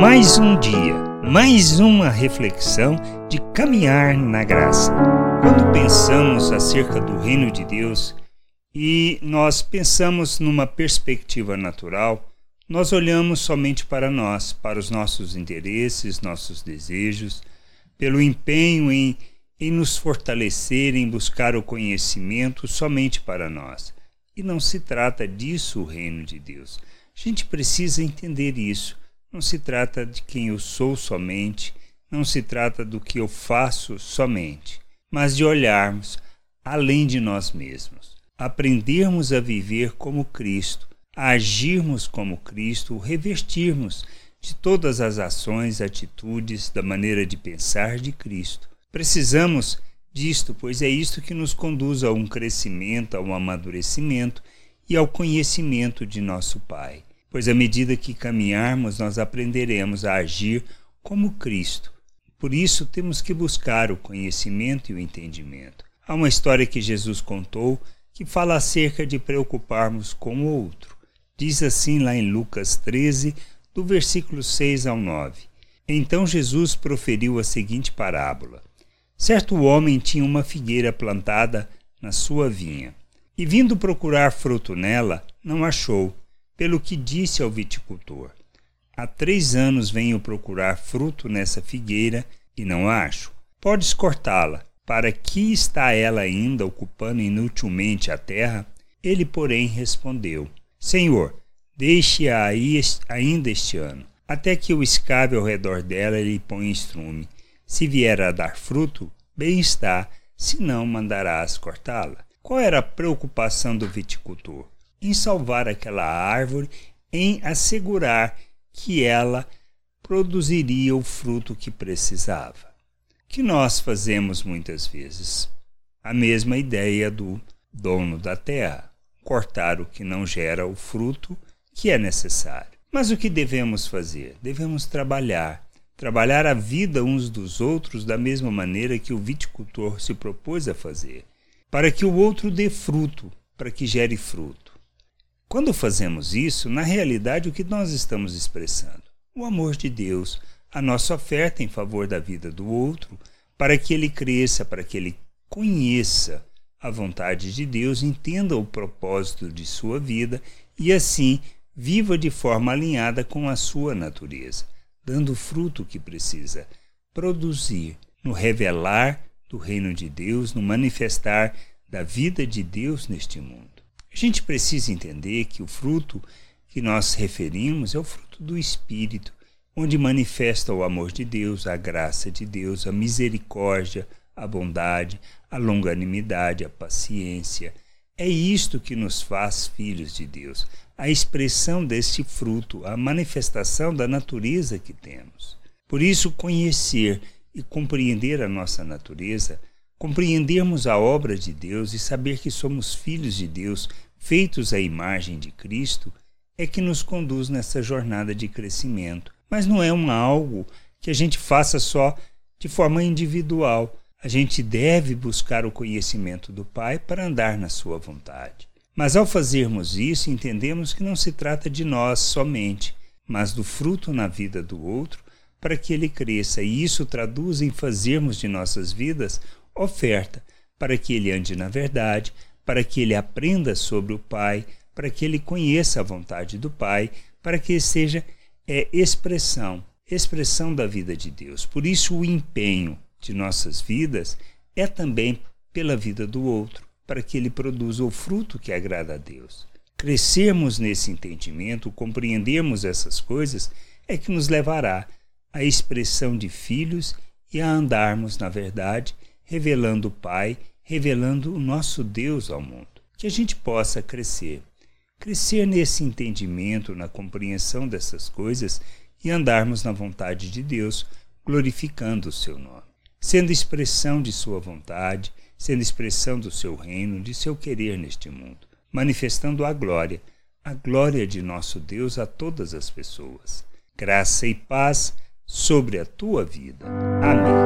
Mais um dia, mais uma reflexão de caminhar na graça. Quando pensamos acerca do reino de Deus e nós pensamos numa perspectiva natural, nós olhamos somente para nós, para os nossos interesses, nossos desejos, pelo empenho em, em nos fortalecer, em buscar o conhecimento somente para nós. E não se trata disso o reino de Deus. A gente precisa entender isso. Não se trata de quem eu sou somente, não se trata do que eu faço somente, mas de olharmos além de nós mesmos, aprendermos a viver como Cristo, a agirmos como Cristo, revestirmos de todas as ações, atitudes, da maneira de pensar de Cristo. Precisamos disto, pois é isto que nos conduz a um crescimento, a um amadurecimento e ao conhecimento de nosso Pai. Pois à medida que caminharmos, nós aprenderemos a agir como Cristo. Por isso temos que buscar o conhecimento e o entendimento. Há uma história que Jesus contou que fala acerca de preocuparmos com o outro. Diz assim lá em Lucas 13, do versículo 6 ao 9. Então Jesus proferiu a seguinte parábola: Certo homem tinha uma figueira plantada na sua vinha, e vindo procurar fruto nela, não achou, pelo que disse ao viticultor: Há três anos venho procurar fruto nessa figueira e não acho. Podes cortá-la. Para que está ela ainda ocupando inutilmente a terra? Ele, porém, respondeu: Senhor, deixe-a aí ainda este ano, até que eu escave ao redor dela e lhe ponha estrume. Se vier a dar fruto, bem está, se não, mandarás cortá-la. Qual era a preocupação do viticultor? Em salvar aquela árvore, em assegurar que ela produziria o fruto que precisava. Que nós fazemos muitas vezes a mesma ideia do dono da terra cortar o que não gera o fruto que é necessário. Mas o que devemos fazer? Devemos trabalhar, trabalhar a vida uns dos outros da mesma maneira que o viticultor se propôs a fazer, para que o outro dê fruto, para que gere fruto. Quando fazemos isso, na realidade o que nós estamos expressando? O amor de Deus, a nossa oferta em favor da vida do outro, para que ele cresça, para que ele conheça a vontade de Deus, entenda o propósito de sua vida e assim viva de forma alinhada com a sua natureza, dando o fruto que precisa produzir no revelar do reino de Deus, no manifestar da vida de Deus neste mundo. A gente precisa entender que o fruto que nós referimos é o fruto do Espírito, onde manifesta o amor de Deus, a graça de Deus, a misericórdia, a bondade, a longanimidade, a paciência. É isto que nos faz filhos de Deus, a expressão deste fruto, a manifestação da natureza que temos. Por isso, conhecer e compreender a nossa natureza, compreendermos a obra de Deus e saber que somos filhos de Deus, feitos à imagem de Cristo, é que nos conduz nessa jornada de crescimento. Mas não é um algo que a gente faça só de forma individual, a gente deve buscar o conhecimento do Pai para andar na Sua vontade. Mas ao fazermos isso, entendemos que não se trata de nós somente, mas do fruto na vida do outro para que ele cresça, e isso traduz em fazermos de nossas vidas oferta para que ele ande na verdade, para que ele aprenda sobre o Pai, para que ele conheça a vontade do Pai, para que seja é, expressão, expressão da vida de Deus. Por isso o empenho, de nossas vidas é também pela vida do outro, para que ele produza o fruto que agrada a Deus. Crescermos nesse entendimento, compreendermos essas coisas, é que nos levará à expressão de filhos e a andarmos na verdade, revelando o Pai, revelando o nosso Deus ao mundo. Que a gente possa crescer. Crescer nesse entendimento, na compreensão dessas coisas e andarmos na vontade de Deus, glorificando o seu nome sendo expressão de sua vontade, sendo expressão do seu reino, de seu querer neste mundo, manifestando a glória, a glória de nosso Deus a todas as pessoas. Graça e paz sobre a tua vida. Amém.